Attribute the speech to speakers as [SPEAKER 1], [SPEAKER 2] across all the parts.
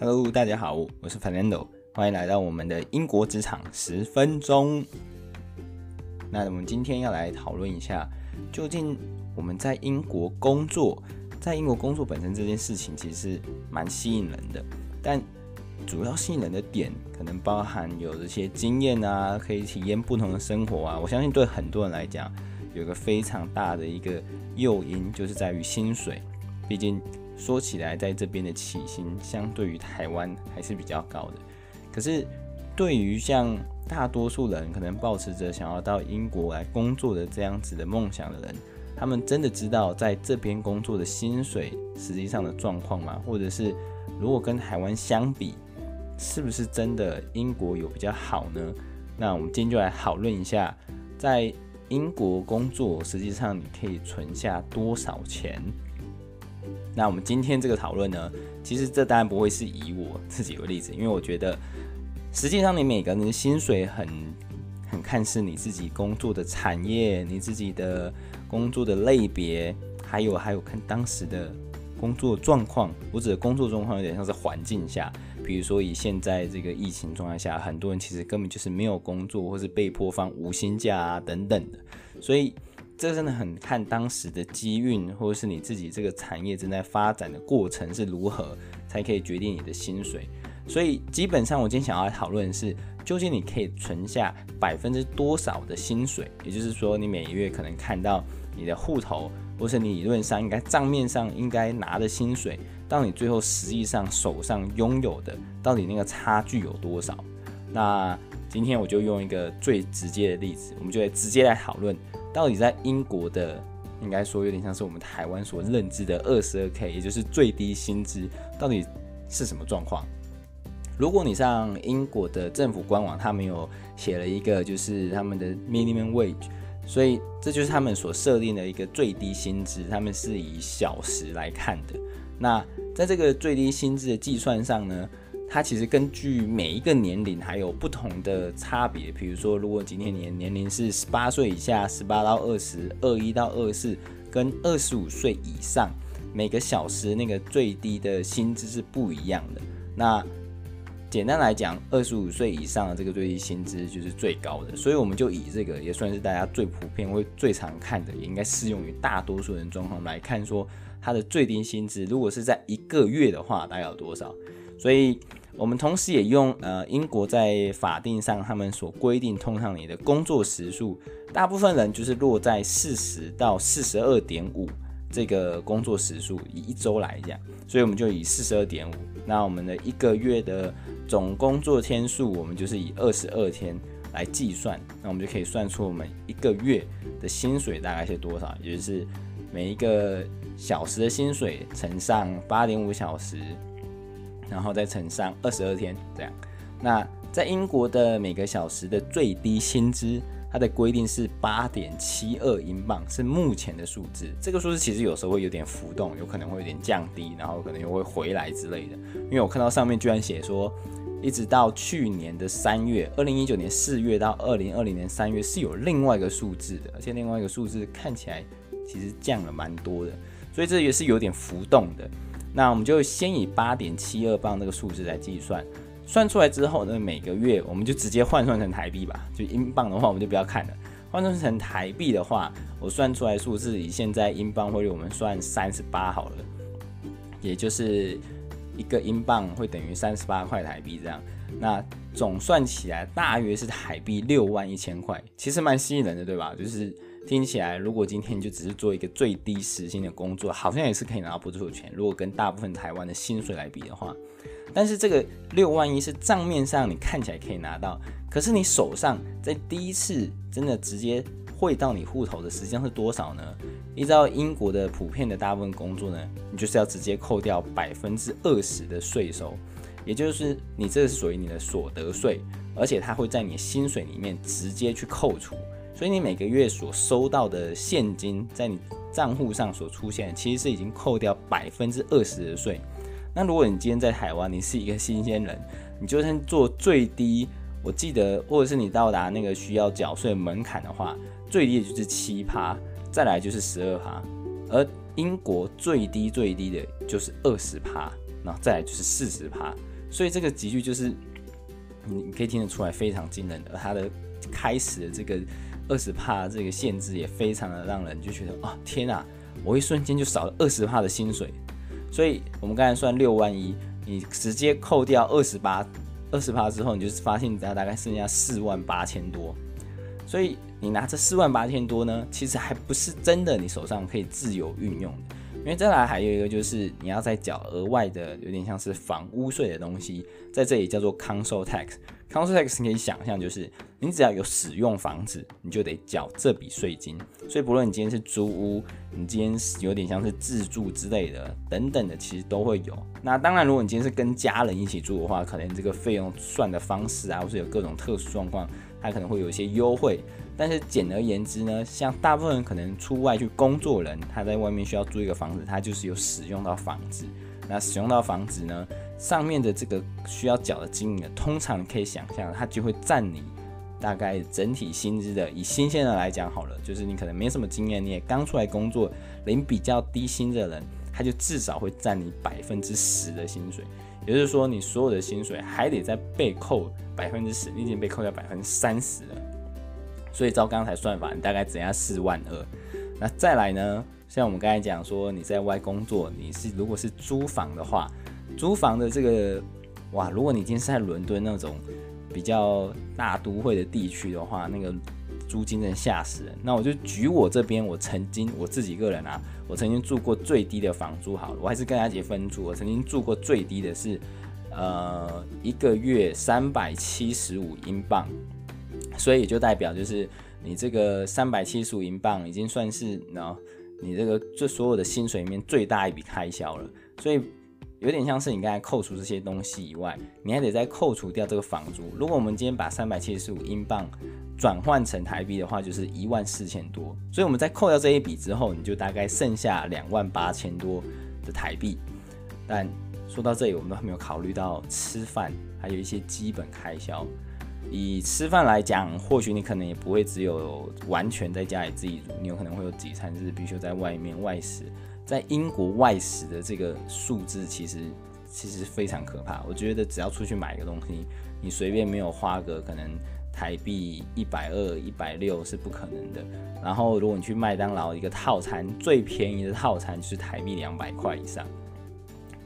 [SPEAKER 1] Hello，大家好，我是 Fernando，欢迎来到我们的英国职场十分钟。那我们今天要来讨论一下，究竟我们在英国工作，在英国工作本身这件事情其实是蛮吸引人的，但主要吸引人的点可能包含有这些经验啊，可以体验不同的生活啊。我相信对很多人来讲，有一个非常大的一个诱因，就是在于薪水，毕竟。说起来，在这边的起薪相对于台湾还是比较高的。可是，对于像大多数人可能抱持着想要到英国来工作的这样子的梦想的人，他们真的知道在这边工作的薪水实际上的状况吗？或者是如果跟台湾相比，是不是真的英国有比较好呢？那我们今天就来讨论一下，在英国工作实际上你可以存下多少钱？那我们今天这个讨论呢，其实这当然不会是以我自己为例子，因为我觉得实际上你每个人的薪水很很看是你自己工作的产业、你自己的工作的类别，还有还有看当时的工作状况。我指的工作状况有点像是环境下，比如说以现在这个疫情状态下，很多人其实根本就是没有工作，或是被迫放无薪假啊等等的，所以。这真的很看当时的机运，或者是你自己这个产业正在发展的过程是如何，才可以决定你的薪水。所以基本上，我今天想要讨论的是，究竟你可以存下百分之多少的薪水？也就是说，你每个月可能看到你的户头，或是你理论上应该账面上应该拿的薪水，到你最后实际上手上拥有的，到底那个差距有多少？那今天我就用一个最直接的例子，我们就来直接来讨论。到底在英国的，应该说有点像是我们台湾所认知的二十二 K，也就是最低薪资，到底是什么状况？如果你上英国的政府官网，他们有写了一个就是他们的 minimum wage，所以这就是他们所设定的一个最低薪资，他们是以小时来看的。那在这个最低薪资的计算上呢，它其实根据每一个年龄还有不同的差别，比如说，如果今天你的年龄是十八岁以下，十八到二十，二一到二四，跟二十五岁以上，每个小时那个最低的薪资是不一样的。那简单来讲，二十五岁以上的这个最低薪资就是最高的，所以我们就以这个也算是大家最普遍会最常看的，也应该适用于大多数人状况来看，说它的最低薪资如果是在一个月的话，大概有多少？所以。我们同时也用呃英国在法定上他们所规定，通常你的工作时数，大部分人就是落在四十到四十二点五这个工作时数，以一周来讲，所以我们就以四十二点五。那我们的一个月的总工作天数，我们就是以二十二天来计算，那我们就可以算出我们一个月的薪水大概是多少，也就是每一个小时的薪水乘上八点五小时。然后再乘上二十二天，这样。那在英国的每个小时的最低薪资，它的规定是八点七二英镑，是目前的数字。这个数字其实有时候会有点浮动，有可能会有点降低，然后可能又会回来之类的。因为我看到上面居然写说，一直到去年的三月，二零一九年四月到二零二零年三月是有另外一个数字的，而且另外一个数字看起来其实降了蛮多的，所以这也是有点浮动的。那我们就先以八点七二磅这个数字来计算，算出来之后呢，每个月我们就直接换算成台币吧。就英镑的话，我们就不要看了。换算成台币的话，我算出来数字以现在英镑汇率，我们算三十八好了，也就是一个英镑会等于三十八块台币这样。那总算起来大约是台币六万一千块，其实蛮吸引人的，对吧？就是。听起来，如果今天就只是做一个最低时薪的工作，好像也是可以拿到不错的钱。如果跟大部分台湾的薪水来比的话，但是这个六万一是账面上你看起来可以拿到，可是你手上在第一次真的直接汇到你户头的实际上是多少呢？依照英国的普遍的大部分工作呢，你就是要直接扣掉百分之二十的税收，也就是你这属于你的所得税，而且它会在你薪水里面直接去扣除。所以你每个月所收到的现金，在你账户上所出现，其实是已经扣掉百分之二十的税。那如果你今天在台湾，你是一个新鲜人，你就算做最低，我记得，或者是你到达那个需要缴税门槛的话，最低的就是七趴，再来就是十二趴，而英国最低最低的就是二十趴，然后再来就是四十趴。所以这个集聚就是你可以听得出来非常惊人的，它的开始的这个二十帕这个限制也非常的让人就觉得、哦、天啊，我一瞬间就少了二十帕的薪水。所以我们刚才算六万一，你直接扣掉二十八二十帕之后，你就发现你大概剩下四万八千多。所以你拿这四万八千多呢，其实还不是真的你手上可以自由运用的，因为再来还有一个就是你要再缴额外的，有点像是房屋税的东西，在这里叫做 Council Tax。Council Tax 你可以想象就是你只要有使用房子，你就得缴这笔税金。所以不论你今天是租屋，你今天有点像是自住之类的等等的，其实都会有。那当然，如果你今天是跟家人一起住的话，可能这个费用算的方式啊，或是有各种特殊状况。它可能会有一些优惠，但是简而言之呢，像大部分人可能出外去工作人，他在外面需要租一个房子，他就是有使用到房子。那使用到房子呢，上面的这个需要缴的金额，通常可以想象，它就会占你大概整体薪资的。以新鲜人来讲好了，就是你可能没什么经验，你也刚出来工作，领比较低薪的人，他就至少会占你百分之十的薪水。也就是说，你所有的薪水还得再被扣百分之十，你已经被扣掉百分之三十了。所以照刚才算法，你大概只要四万二。那再来呢？像我们刚才讲说，你在外工作，你是如果是租房的话，租房的这个哇，如果你今天是在伦敦那种比较大都会的地区的话，那个。租金真的吓死人。那我就举我这边，我曾经我自己个人啊，我曾经住过最低的房租好了，我还是跟阿杰分租。我曾经住过最低的是，呃，一个月三百七十五英镑，所以就代表就是你这个三百七十五英镑已经算是呢，你这个这所有的薪水里面最大一笔开销了，所以。有点像是你刚才扣除这些东西以外，你还得再扣除掉这个房租。如果我们今天把三百七十五英镑转换成台币的话，就是一万四千多。所以我们在扣掉这一笔之后，你就大概剩下两万八千多的台币。但说到这里，我们都还没有考虑到吃饭，还有一些基本开销。以吃饭来讲，或许你可能也不会只有完全在家里自己煮，你有可能会有几餐就是必须在外面外食。在英国外食的这个数字其实其实非常可怕。我觉得只要出去买个东西，你随便没有花个可能台币一百二、一百六是不可能的。然后如果你去麦当劳一个套餐，最便宜的套餐就是台币两百块以上，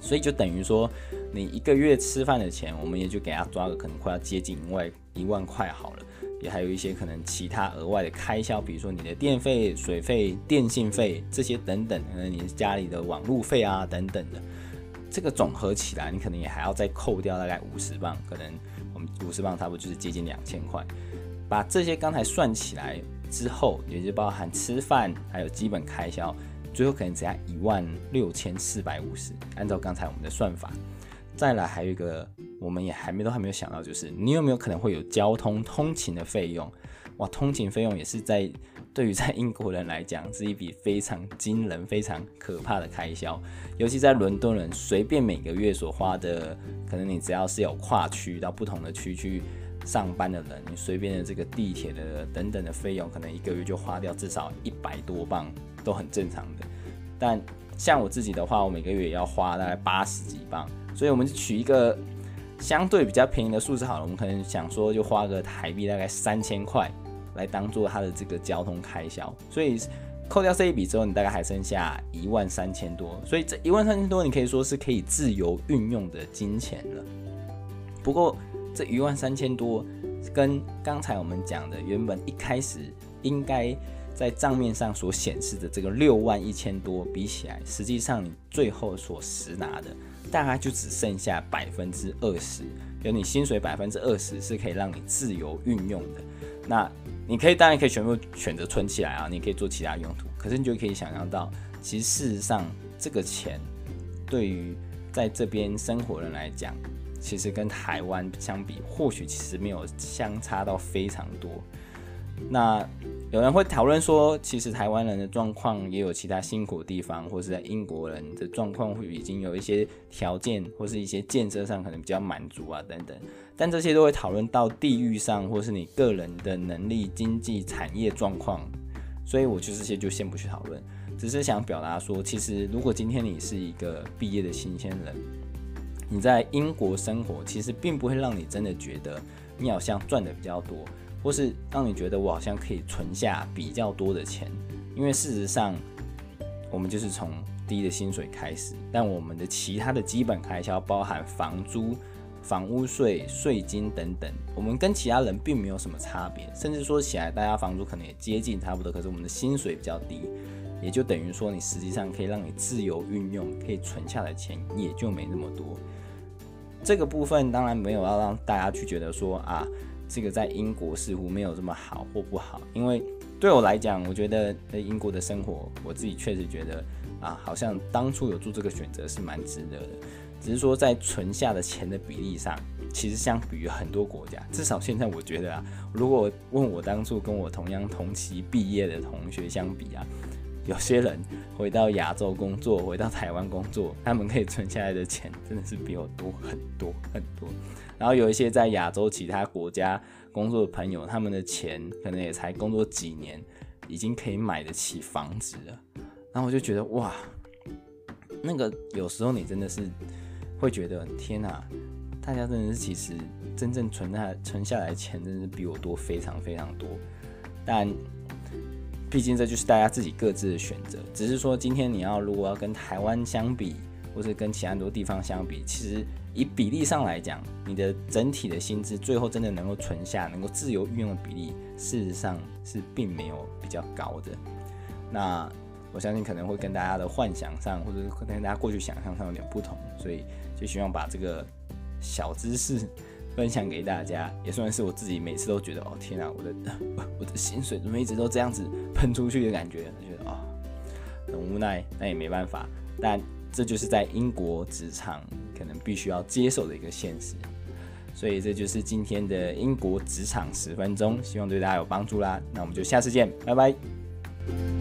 [SPEAKER 1] 所以就等于说你一个月吃饭的钱，我们也就给他抓个可能快要接近一万一万块好了。也还有一些可能其他额外的开销，比如说你的电费、水费、电信费这些等等，可能你家里的网路费啊等等的，这个总合起来，你可能也还要再扣掉大概五十磅，可能我们五十磅差不多就是接近两千块。把这些刚才算起来之后，也就包含吃饭还有基本开销，最后可能只要一万六千四百五十。按照刚才我们的算法，再来还有一个。我们也还没都还没有想到，就是你有没有可能会有交通通勤的费用？哇，通勤费用也是在对于在英国人来讲是一笔非常惊人、非常可怕的开销。尤其在伦敦人，随便每个月所花的，可能你只要是有跨区到不同的区去上班的人，你随便的这个地铁的等等的费用，可能一个月就花掉至少一百多镑，都很正常的。但像我自己的话，我每个月也要花大概八十几镑，所以我们就取一个。相对比较便宜的数字好了，我们可能想说就花个台币大概三千块来当做它的这个交通开销，所以扣掉这一笔之后，你大概还剩下一万三千多，所以这一万三千多你可以说是可以自由运用的金钱了。不过这一万三千多跟刚才我们讲的原本一开始应该在账面上所显示的这个六万一千多比起来，实际上你最后所实拿的。大概就只剩下百分之二十，有你薪水百分之二十是可以让你自由运用的。那你可以当然可以全部选择存起来啊，你可以做其他用途。可是你就可以想象到，其实事实上这个钱对于在这边生活人来讲，其实跟台湾相比，或许其实没有相差到非常多。那有人会讨论说，其实台湾人的状况也有其他辛苦的地方，或是在英国人的状况会已经有一些条件，或是一些建设上可能比较满足啊等等。但这些都会讨论到地域上，或是你个人的能力、经济产业状况。所以我就这些就先不去讨论，只是想表达说，其实如果今天你是一个毕业的新鲜人，你在英国生活，其实并不会让你真的觉得你好像赚的比较多，或是让你觉得我好像可以存下比较多的钱，因为事实上，我们就是从低的薪水开始，但我们的其他的基本开销，包含房租。房屋税、税金等等，我们跟其他人并没有什么差别，甚至说起来，大家房租可能也接近差不多，可是我们的薪水比较低，也就等于说，你实际上可以让你自由运用，可以存下的钱也就没那么多。这个部分当然没有要让大家去觉得说啊，这个在英国似乎没有这么好或不好，因为对我来讲，我觉得在英国的生活，我自己确实觉得啊，好像当初有做这个选择是蛮值得的。只是说，在存下的钱的比例上，其实相比于很多国家，至少现在我觉得啊，如果问我当初跟我同样同期毕业的同学相比啊，有些人回到亚洲工作，回到台湾工作，他们可以存下来的钱真的是比我多很多很多。然后有一些在亚洲其他国家工作的朋友，他们的钱可能也才工作几年，已经可以买得起房子了。然后我就觉得哇，那个有时候你真的是。会觉得天哪，大家真的是其实真正存下存下来钱，真的是比我多非常非常多。但毕竟这就是大家自己各自的选择。只是说今天你要如果要跟台湾相比，或是跟其他很多地方相比，其实以比例上来讲，你的整体的薪资最后真的能够存下、能够自由运用的比例，事实上是并没有比较高的。那我相信可能会跟大家的幻想上，或者跟大家过去想象上有点不同，所以。就希望把这个小知识分享给大家，也算是我自己每次都觉得哦天啊，我的 我的薪水怎么一直都这样子喷出去的感觉，觉得啊、哦、很无奈，那也没办法。但这就是在英国职场可能必须要接受的一个现实。所以这就是今天的英国职场十分钟，希望对大家有帮助啦。那我们就下次见，拜拜。